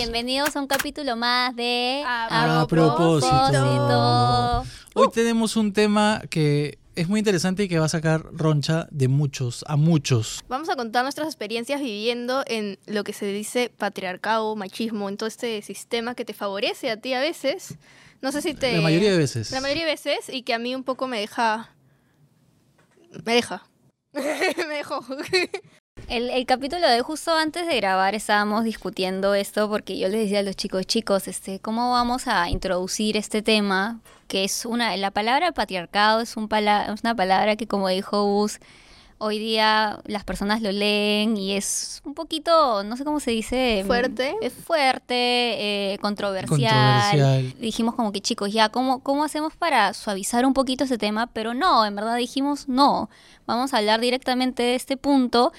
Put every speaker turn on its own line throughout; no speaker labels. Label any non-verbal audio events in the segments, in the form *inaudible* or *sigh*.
bienvenidos a un capítulo más de
A, propósito. Hoy tenemos un tema que es muy interesante y que va a sacar roncha de muchos, a muchos.
Vamos a contar nuestras experiencias viviendo en lo que se dice patriarcado, machismo, en todo este sistema que te favorece a ti a veces. No sé si te...
La mayoría de veces.
La mayoría de veces y que a mí un poco me deja... Me deja. *laughs* me dejó.
El, el, capítulo de justo antes de grabar estábamos discutiendo esto porque yo les decía a los chicos, chicos, este, ¿cómo vamos a introducir este tema? Que es una, la palabra patriarcado es, un pala, es una palabra que como dijo Bus, hoy día las personas lo leen y es un poquito, no sé cómo se dice.
Fuerte.
Es fuerte, eh, controversial. controversial. Dijimos como que chicos, ya, ¿cómo, ¿cómo hacemos para suavizar un poquito ese tema? Pero no, en verdad dijimos no, vamos a hablar directamente de este punto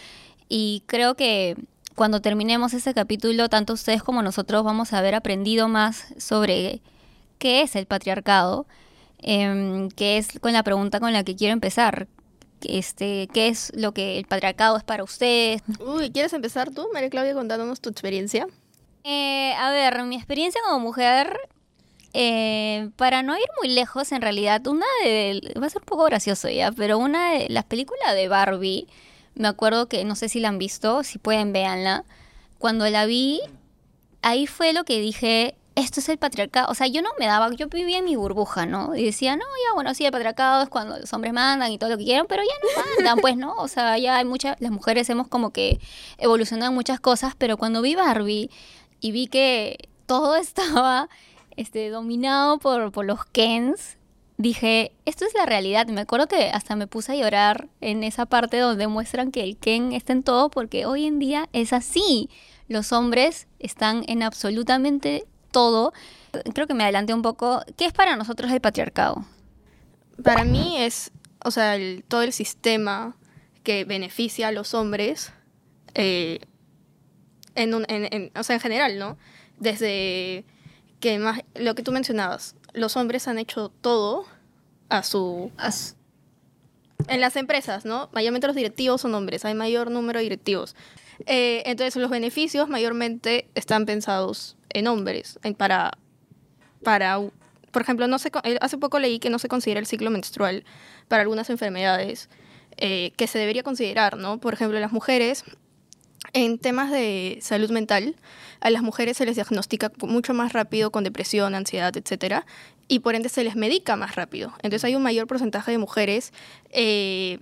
y creo que cuando terminemos este capítulo, tanto ustedes como nosotros vamos a haber aprendido más sobre qué es el patriarcado, eh, que es con la pregunta con la que quiero empezar. Este, ¿Qué es lo que el patriarcado es para ustedes?
Uy, ¿quieres empezar tú, María Claudia, contándonos tu experiencia?
Eh, a ver, mi experiencia como mujer, eh, para no ir muy lejos, en realidad, una de. Va a ser un poco gracioso ya, pero una de las películas de Barbie me acuerdo que, no sé si la han visto, si pueden, véanla. Cuando la vi, ahí fue lo que dije, esto es el patriarcado. O sea, yo no me daba, yo vivía en mi burbuja, ¿no? Y decía, no, ya, bueno, sí, el patriarcado es cuando los hombres mandan y todo lo que quieran, pero ya no mandan, pues, ¿no? O sea, ya hay muchas, las mujeres hemos como que evolucionado muchas cosas, pero cuando vi Barbie y vi que todo *laughs* estaba este, dominado por, por los Kens, dije, esto es la realidad. Me acuerdo que hasta me puse a llorar en esa parte donde muestran que el Ken está en todo, porque hoy en día es así. Los hombres están en absolutamente todo. Creo que me adelanté un poco. ¿Qué es para nosotros el patriarcado?
Para mí es, o sea, todo el sistema que beneficia a los hombres, eh, en, en, o sea, en general, ¿no? Desde que más, lo que tú mencionabas, los hombres han hecho todo a su... en las empresas, ¿no? Mayormente los directivos son hombres, hay mayor número de directivos. Eh, entonces los beneficios mayormente están pensados en hombres, para, para, por ejemplo, no sé, eh, hace poco leí que no se considera el ciclo menstrual para algunas enfermedades eh, que se debería considerar, ¿no? Por ejemplo, las mujeres en temas de salud mental, a las mujeres se les diagnostica mucho más rápido con depresión, ansiedad, etcétera, y por ende se les medica más rápido. Entonces hay un mayor porcentaje de mujeres eh,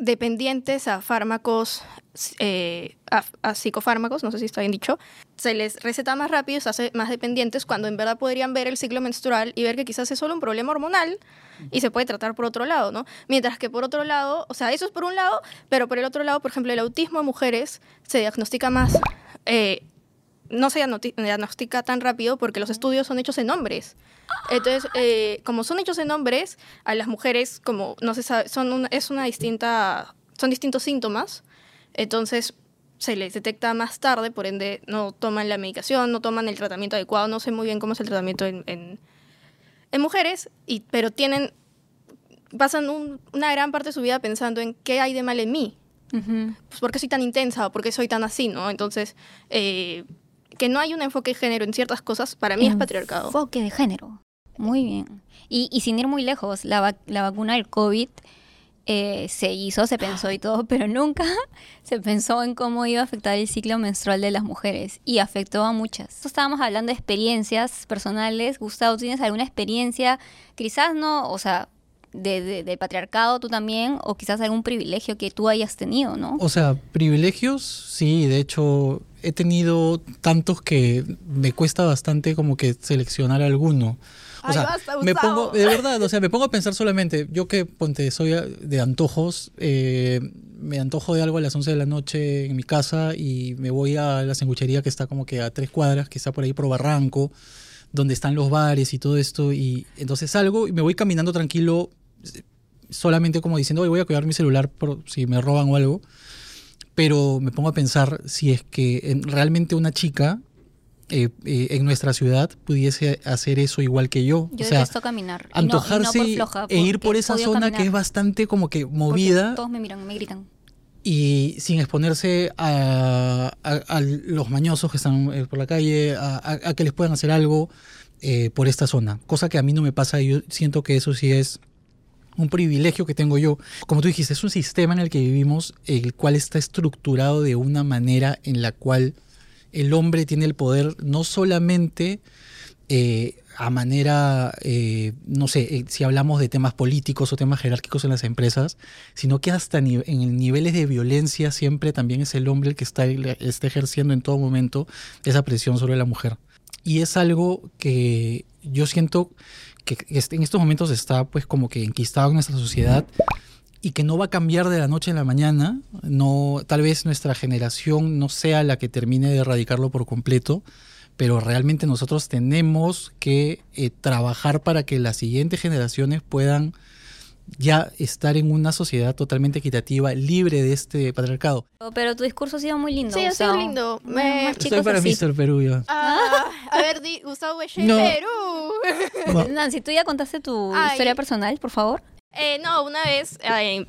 dependientes a fármacos, eh, a, psicofármacos, no sé si está bien dicho, se les receta más rápido se hace más dependientes cuando en verdad podrían ver el ciclo menstrual y ver que quizás es solo un problema hormonal y se puede tratar por otro lado, ¿no? Mientras que por otro lado, o sea, eso es por un lado, pero por el otro lado, por ejemplo, el autismo en mujeres se diagnostica más, eh, no se diagnostica tan rápido porque los estudios son hechos en hombres. Entonces, eh, como son hechos en hombres, a las mujeres, como no se sabe, son es una distinta, son distintos síntomas, entonces se les detecta más tarde, por ende no toman la medicación, no toman el tratamiento adecuado, no sé muy bien cómo es el tratamiento en, en, mujeres, y, pero tienen, pasan una gran parte de su vida pensando en qué hay de mal en mí, pues por qué soy tan intensa o por qué soy tan así, ¿no? Entonces, eh, que no hay un enfoque de género en ciertas cosas, para mí es patriarcado.
Enfoque de género. Muy bien. Y, y sin ir muy lejos, la, la vacuna del COVID eh, se hizo, se pensó y todo, pero nunca *laughs* se pensó en cómo iba a afectar el ciclo menstrual de las mujeres. Y afectó a muchas. Estábamos hablando de experiencias personales. Gustavo, ¿tienes alguna experiencia? Quizás no, o sea, de, de, patriarcado tú también, o quizás algún privilegio que tú hayas tenido, ¿no?
O sea, privilegios, sí, de hecho he tenido tantos que me cuesta bastante como que seleccionar alguno. O sea, me pongo, de verdad, o sea, me pongo a pensar solamente, yo que ponte, soy de antojos, eh, me antojo de algo a las 11 de la noche en mi casa y me voy a la sanguchería que está como que a tres cuadras, que está por ahí por Barranco, donde están los bares y todo esto, y entonces salgo y me voy caminando tranquilo, solamente como diciendo, voy a cuidar mi celular por si me roban o algo pero me pongo a pensar si es que realmente una chica eh, eh, en nuestra ciudad pudiese hacer eso igual que yo.
Yo o sea, caminar.
Antojarse e ir por esa zona que es bastante como que movida.
todos me miran, me gritan.
y sin exponerse a, los mañosos que están eh, por la calle, a, que les puedan hacer algo eh, por esta zona. Cosa que a mí no me pasa y yo siento que eso sí es un privilegio que tengo yo. Como tú dijiste, es un sistema en el que vivimos, el cual está estructurado de una manera en la cual el hombre tiene el poder no solamente eh, a manera, eh, no sé, eh, si hablamos de temas políticos o temas jerárquicos en las empresas, sino que hasta en niveles de violencia siempre también es el hombre el que está, está ejerciendo en todo momento esa presión sobre la mujer. Y es algo que yo siento que en estos momentos está pues como que enquistado en nuestra sociedad y que no va a cambiar de la noche a la mañana. No, tal vez nuestra generación no sea la que termine de erradicarlo por completo, pero realmente nosotros tenemos que eh, trabajar para que las siguientes generaciones puedan ya estar en una sociedad totalmente equitativa, libre de este patriarcado.
Pero tu discurso ha sido muy lindo.
Sí, ha sido lindo.
Me... Estoy para Mr. Perú yo.
Ah, a ver, Gustavo Perú.
Nancy, tú ya contaste tu historia personal, por favor.
Eh, no, una vez,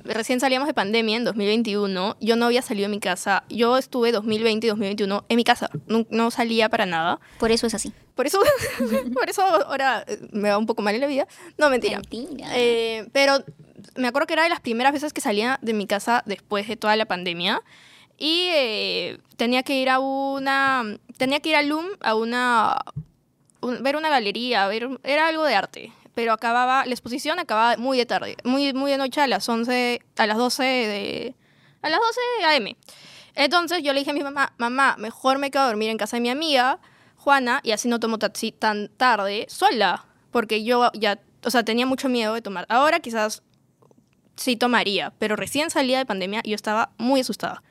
recién salíamos de pandemia en 2021, yo no había salido de mi casa. Yo estuve 2020 y 2021 en mi casa, no, salía para nada.
Por eso es así.
Por eso, *laughs* por eso ahora eh, me va un poco mal en la vida. No, mentira. Eh, pero me acuerdo que era de las primeras veces que salía de mi casa después de toda la pandemia. Y tenía que ir a una. Tenía que ir a LUM a una. ver una galería, ver, era algo de arte pero acababa, la exposición acababa muy de tarde, muy, muy de noche a las 11, a las 12 de, a las 12 am. Entonces yo le dije a mi mamá, mamá, mejor me quedo a dormir en casa de mi amiga, Juana, y así no tomo taxi tan tarde sola, porque yo ya, o sea, tenía mucho miedo de tomar. Ahora quizás sí tomaría, pero recién salía de pandemia y yo estaba muy asustada.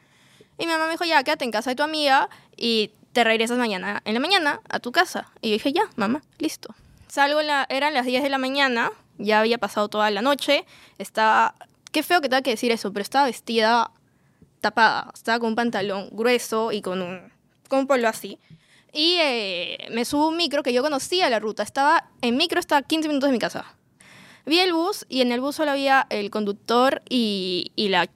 Y mi mamá me dijo, ya, quédate en casa de tu amiga y te regresas mañana en la mañana a tu casa. Y yo dije, ya, mamá, listo. Salgo, la, eran las 10 de la mañana, ya había pasado toda la noche, estaba, qué feo que tenga que decir eso, pero estaba vestida tapada, estaba con un pantalón grueso y con un, con un polo así. Y eh, me subo un micro que yo conocía la ruta, estaba, en micro estaba 15 minutos de mi casa. Vi el bus y en el bus solo había el conductor y, y la...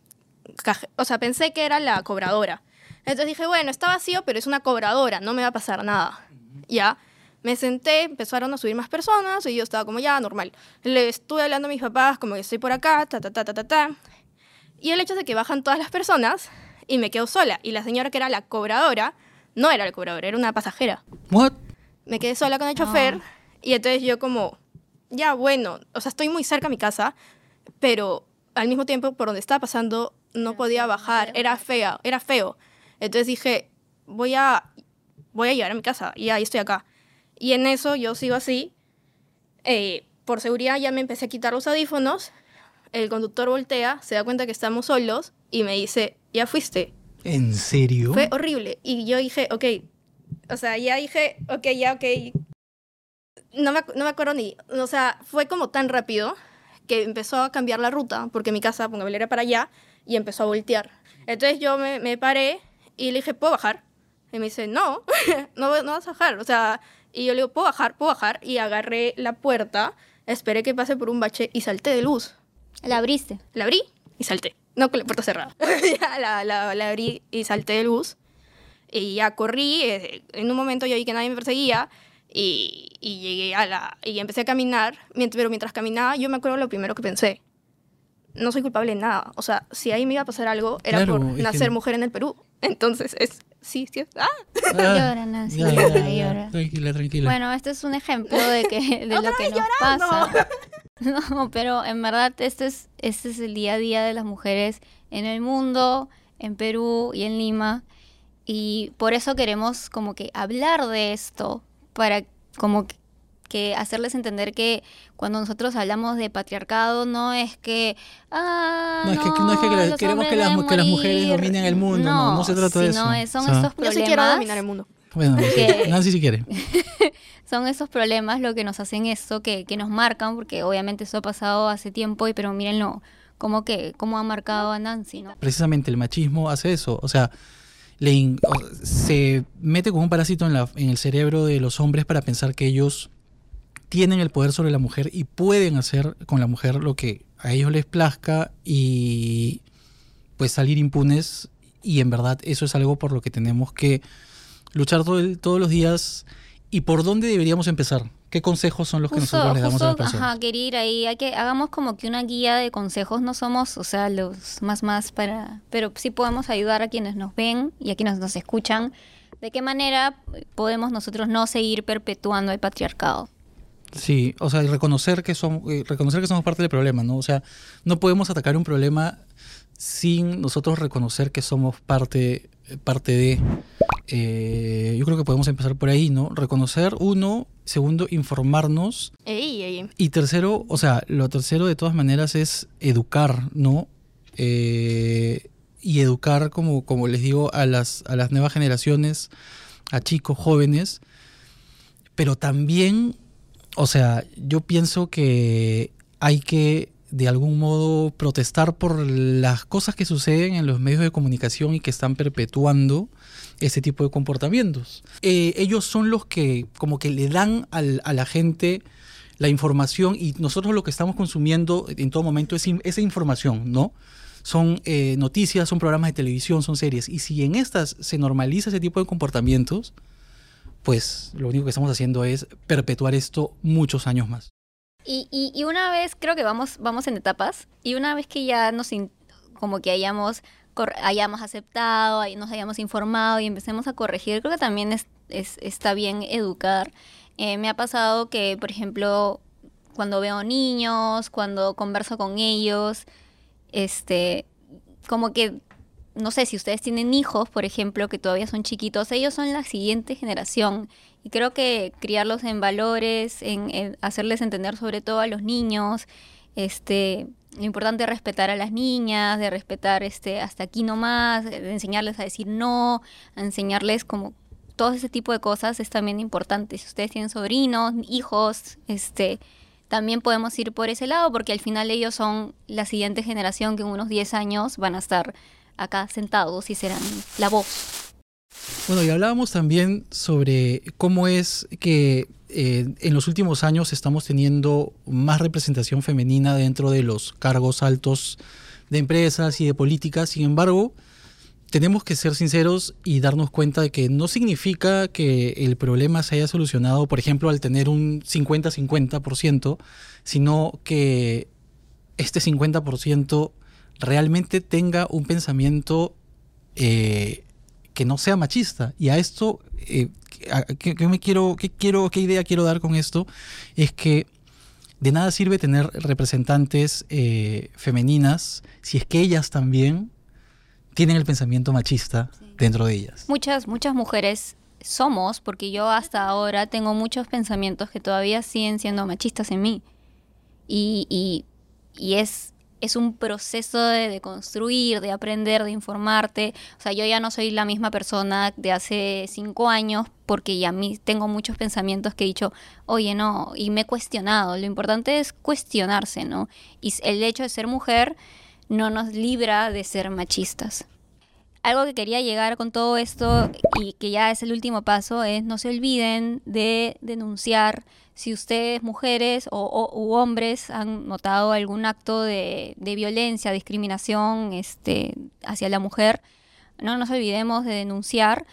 O sea, pensé que era la cobradora. Entonces dije, bueno, está vacío, pero es una cobradora, no me va a pasar nada. Ya. Me senté, empezaron a subir más personas y yo estaba como ya, normal. Le estuve hablando a mis papás como que estoy por acá, ta, ta, ta, ta, ta, ta. Y el hecho de que bajan todas las personas y me quedo sola. Y la señora que era la cobradora, no era la cobradora, era una pasajera.
What?
Me quedé sola con el chofer y entonces yo como, ya bueno, o sea, estoy muy cerca a mi casa, pero al mismo tiempo por donde estaba pasando no podía bajar, era fea, era feo. Entonces dije, voy a, voy a llegar a mi casa y ahí estoy acá. Y en eso yo sigo así. Eh, por seguridad ya me empecé a quitar los audífonos. El conductor voltea, se da cuenta que estamos solos y me dice, ya fuiste.
¿En serio?
Fue horrible. Y yo dije, ok. O sea, ya dije, ok, ya, ok. No me, no me acuerdo ni. O sea, fue como tan rápido que empezó a cambiar la ruta, porque mi casa, póngame, era para allá, y empezó a voltear. Entonces yo me, me paré y le dije, ¿puedo bajar? Y me dice, no, *laughs* no, no vas a bajar. O sea, y yo le digo, ¿puedo bajar? ¿Puedo bajar? Y agarré la puerta, esperé que pase por un bache y salté de luz.
¿La abriste?
La abrí y salté. No con la puerta cerrada. *laughs* ya la, la, la, abrí y salté de luz. Y ya corrí. Eh, en un momento yo vi que nadie me perseguía. Y, y llegué a la... Y empecé a caminar. Pero mientras caminaba, yo me acuerdo lo primero que pensé. No soy culpable de nada. O sea, si ahí me iba a pasar algo, era por nacer mujer en el Perú. Entonces, es, sí, sí. ¡Ah! *laughs*
Llora, Nancy. Llora, llora,
Tranquila, tranquila.
Bueno, este es un ejemplo de, que, de *laughs* lo que nos pasa. *laughs* No, pero en verdad este es, este es el día a día de las mujeres en el mundo, en Perú y en Lima. Y por eso queremos como que hablar de esto, para como que que hacerles entender que cuando nosotros hablamos de patriarcado no es que ah,
no, es que, no es que, queremos que las, que las, mujeres dominen el mundo no, no, se trata de eso.
son esos problemas yo sí
quiero dominar el mundo
bueno que, Nancy si quiere *laughs*
son esos problemas lo que nos hacen eso que, que nos marcan porque obviamente eso ha pasado hace tiempo y pero mírenlo como que cómo ha marcado a Nancy ¿no?
precisamente el machismo hace eso o sea le se mete como un parásito en, la, en el cerebro de los hombres para pensar que ellos tienen el poder sobre la mujer y pueden hacer con la mujer lo que a ellos les plazca y pues salir impunes y en verdad eso es algo por lo que tenemos que luchar todos los días y por dónde deberíamos empezar. ¿Qué consejos son los que nosotros le damos a las personas?
Ajá, querer ahí, hay que hagamos como que una guía de consejos, no somos, o sea, los más más para, pero sí podemos ayudar a quienes nos ven y a quienes nos escuchan. ¿De qué manera podemos nosotros no seguir perpetuando el patriarcado?
Sí, o sea, reconocer que somos eh, reconocer que somos parte del problema, ¿no? O sea, no podemos atacar un problema sin nosotros reconocer que somos parte parte de eh, yo creo que podemos empezar por ahí, ¿no? Reconocer, uno, segundo, informarnos. Y tercero, o sea, lo tercero de todas maneras es educar, ¿no? Eh, y educar, como, como les digo, a las, a las nuevas generaciones, a chicos, jóvenes, pero también, o sea, yo pienso que hay que de algún modo protestar por las cosas que suceden en los medios de comunicación y que están perpetuando ese tipo de comportamientos. Eh, ellos son los que como que le dan a la gente la información y nosotros lo que estamos consumiendo en todo momento es esa información, ¿no? Son eh, noticias, son programas de televisión, son series. Y si en estas se normaliza ese tipo de comportamientos, pues lo único que estamos haciendo es perpetuar esto muchos años más.
Y, y, una vez, creo que vamos, vamos en etapas, y una vez que ya nos, como que hayamos hayamos aceptado, nos hayamos informado y empecemos a corregir. Creo que también es, está bien educar. Eh, me ha pasado que, por ejemplo, cuando veo niños, cuando converso con ellos, este, como que, no sé, si ustedes tienen hijos, por ejemplo, que todavía son chiquitos, ellos son la siguiente generación. Y creo que criarlos en valores, en hacerles entender sobre todo a los niños, este, lo importante es respetar a las niñas, de respetar este hasta aquí nomás, de enseñarles a decir no, a enseñarles como todo ese tipo de cosas es también importante. Si ustedes tienen sobrinos, hijos, este también podemos ir por ese lado porque al final ellos son la siguiente generación que en unos 10 años van a estar acá sentados y serán la voz.
Bueno, y hablábamos también sobre cómo es que eh, en los últimos años estamos teniendo más representación femenina dentro de los cargos altos de empresas y de políticas. Sin embargo, tenemos que ser sinceros y darnos cuenta de que no significa que el problema se haya solucionado, por ejemplo, al tener un 50-50%, sino que este 50% realmente tenga un pensamiento eh, que no sea machista. Y a esto eh, ¿qué, me quiero, qué quiero, qué idea quiero dar con esto? Es que de nada sirve tener representantes eh, femeninas si es que ellas también tienen el pensamiento machista dentro de ellas.
Muchas, muchas mujeres somos, porque yo hasta ahora tengo muchos pensamientos que todavía siguen siendo machistas en mí. Y, y, y es es un proceso de, construir, de aprender, de informarte. O sea, yo ya no soy la misma persona de hace cinco años porque ya mí tengo muchos pensamientos que he dicho, oye, no, y me he cuestionado. Lo importante es cuestionarse, ¿no? Y el hecho de ser mujer no nos libra de ser machistas. Algo que quería llegar con todo esto y que ya es el último paso es no se olviden de denunciar si ustedes, mujeres o, u hombres, han notado algún acto de, de, violencia, discriminación este, hacia la mujer, no nos olvidemos de denunciar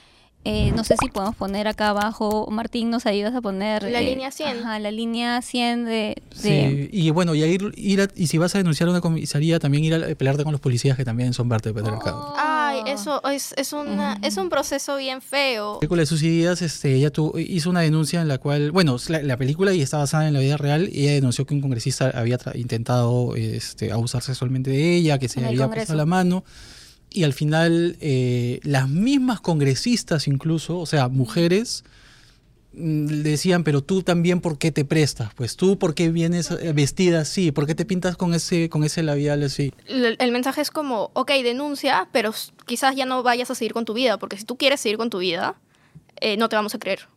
eh, no sé si podemos poner acá abajo, Martín, nos ayudas a poner...
La eh, línea 100.
Ajá, la línea 100 de...
Sí, y bueno, y, ir, ir y si vas a denunciar a una comisaría, también ir a pelearte con los policías que también son parte del patriarcado.
Ay, eso es, es, una, es un proceso bien feo.
La película de Susy este, ella hizo una denuncia en la cual, bueno, la, película y está basada en la vida real, y ella denunció que un congresista había intentado este, abusar sexualmente de ella, que se había puesto la mano. Y al final eh, las mismas congresistas incluso, o sea, mujeres, mm, decían, pero tú también, ¿por qué te prestas? Pues tú, ¿por qué vienes eh, vestida así? ¿Por qué te pintas con ese, con ese labial así?
El, mensaje es como, ok, denuncia, pero quizás ya no vayas a seguir con tu vida, porque si tú quieres seguir con tu vida, eh, no te vamos a creer.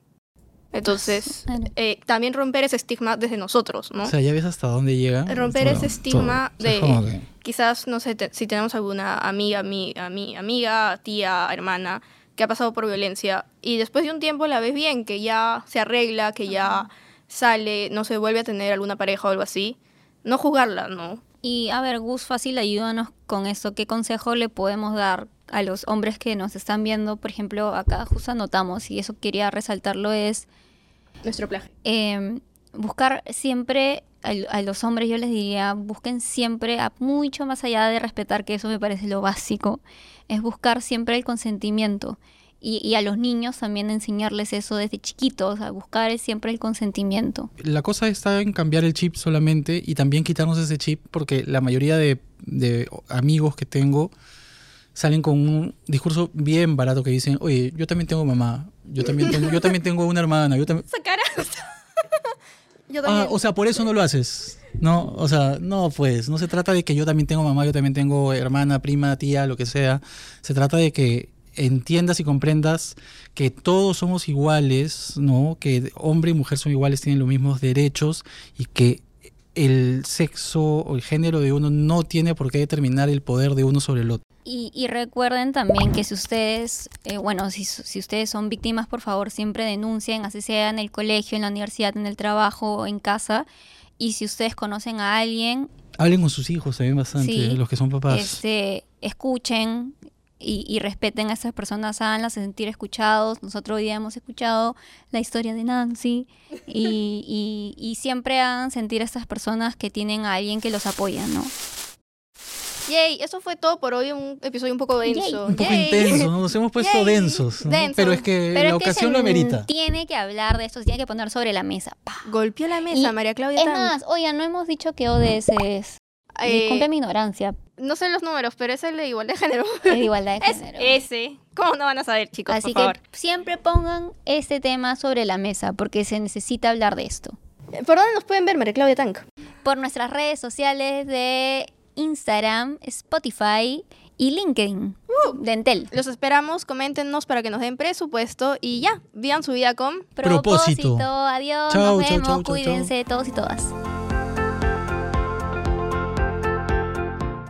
Entonces, *laughs* eh, también romper ese estigma desde nosotros, ¿no?
O sea, ya ves hasta dónde llega.
Romper ese estigma de, quizás, no sé, si tenemos alguna amiga, mi, amiga, tía, hermana, que ha pasado por violencia y después de un tiempo la ves bien, que ya se arregla, que ya sale, no se vuelve a tener alguna pareja o algo así, no juzgarla, ¿no?
Y a ver, Gus, fácil, ayúdanos con esto. ¿Qué consejo le podemos dar a los hombres que nos están viendo? Por ejemplo, acá justo anotamos, y eso quería resaltarlo, es...
Nuestro plagio.
Em, buscar siempre, a, los hombres yo les diría, busquen siempre, mucho más allá de respetar, que eso me parece lo básico, es buscar siempre el consentimiento. Y, a los niños también enseñarles eso desde chiquitos, a buscar siempre el consentimiento.
La cosa está en cambiar el chip solamente y también quitarnos ese chip porque la mayoría de, amigos que tengo salen con un discurso bien barato que dicen, oye, yo también tengo mamá, yo también tengo, yo también tengo una hermana, yo también... *laughs* Ah, o sea, por eso no lo haces. No, o sea, no, pues, no se trata de que yo también tengo mamá, yo también tengo hermana, prima, tía, lo que sea. Se trata de que entiendas y comprendas que todos somos iguales, ¿no? Que hombre y mujer son iguales, tienen los mismos derechos y que el sexo o el género de uno no tiene por qué determinar el poder de uno sobre el otro.
Y, recuerden también que si ustedes, eh, bueno, si, si, ustedes son víctimas, por favor, siempre denuncien, así sea en el colegio, en la universidad, en el trabajo, en casa. Y si ustedes conocen a alguien...
Hablen con sus hijos también bastante, los que son papás.
Este, escuchen, y, respeten a esas personas, háganlas sentir escuchados. Nosotros hoy día hemos escuchado la historia de Nancy y, y, siempre hagan sentir a estas personas que tienen a alguien que los apoya, ¿no?
Yay, eso fue todo por hoy, un episodio un poco denso.
Un poco intenso, nos *laughs* hemos puesto densos. Pero es que la ocasión lo amerita.
Tiene que hablar de esto, se tiene que poner sobre la mesa.
Golpeó la mesa, María Claudia.
Es más, oiga, no hemos dicho que ODS es. Eh, Disculpe mi ignorancia,
no sé los números, pero es el de igualdad de género. *laughs*
El de *laughs* igualdad de género.
Es ese. ¿Cómo no van a saber, chicos?
Así
que
siempre pongan este tema sobre la mesa, porque se necesita hablar de esto.
¿Por dónde nos pueden ver, María Claudia Tank?
Por nuestras redes sociales de Instagram, Spotify y LinkedIn. Uh, Dentel.
Los esperamos, coméntenos para que nos den presupuesto y ya, vivan su vida con
propósito.
Adiós, nos vemos, cuídense todos y todas.